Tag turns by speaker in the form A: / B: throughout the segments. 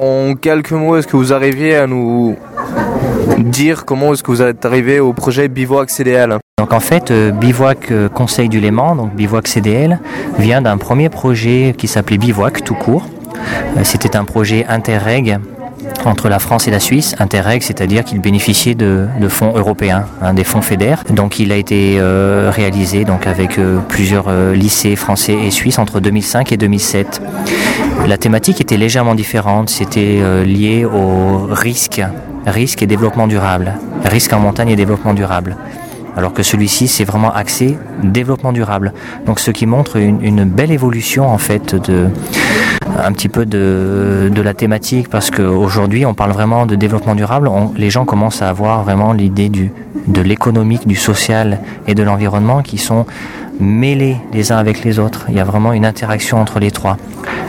A: En quelques mots, est-ce que vous arriviez à nous dire comment est-ce que vous êtes arrivé au projet Bivouac CDL
B: donc en fait, euh, Bivouac euh, Conseil du Léman, donc Bivouac CDL, vient d'un premier projet qui s'appelait Bivouac tout court. Euh, C'était un projet interreg entre la France et la Suisse, Interreg, c'est-à-dire qu'il bénéficiait de, fonds européens, hein, des fonds fédères. Donc il a été réalisé donc avec plusieurs lycées français et suisses entre 2005 et 2007. La thématique était légèrement différente, c'était euh, lié au risque, risque et développement durable, risque en montagne et développement durable alors que celui-ci c'est vraiment axé développement durable. Donc ce qui montre une, belle évolution en fait de un petit peu de, la thématique parce qu'aujourd'hui on parle vraiment de développement durable, les gens commencent à avoir vraiment l'idée de l'économique, du social et de l'environnement qui sont mêlés les uns avec les autres. Il y a vraiment une interaction entre les trois.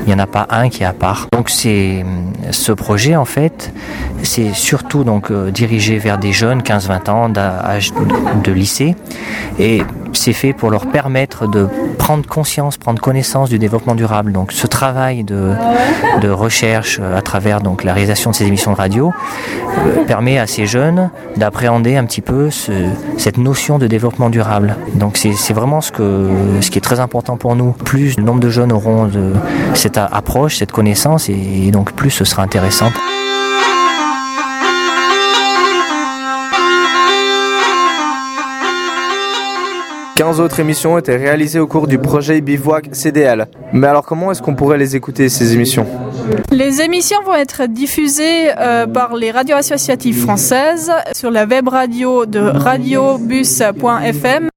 B: Il n'y en a pas un qui est à part. Donc c'est ce projet en fait, c'est surtout donc euh, dirigé vers des jeunes 15-20 ans d'âge de lycée et c'est fait pour leur permettre de prendre conscience, prendre connaissance du développement durable. Donc ce travail de, de recherche euh, à travers donc la réalisation de ces émissions de radio euh, permet à ces jeunes d'appréhender un petit peu ce- cette notion de développement durable. Donc c'est vraiment ce, que, ce qui est très important pour nous. Plus le nombre de jeunes auront cette approche, cette connaissance, et, et donc plus ce sera intéressant.
A: 15 autres émissions étaient réalisées au cours du projet Bivouac CDL. Mais alors comment est-ce qu'on pourrait les écouter ces émissions?
C: Les émissions vont être diffusées euh, par les radios associatives françaises sur la web radio de radiobus.fm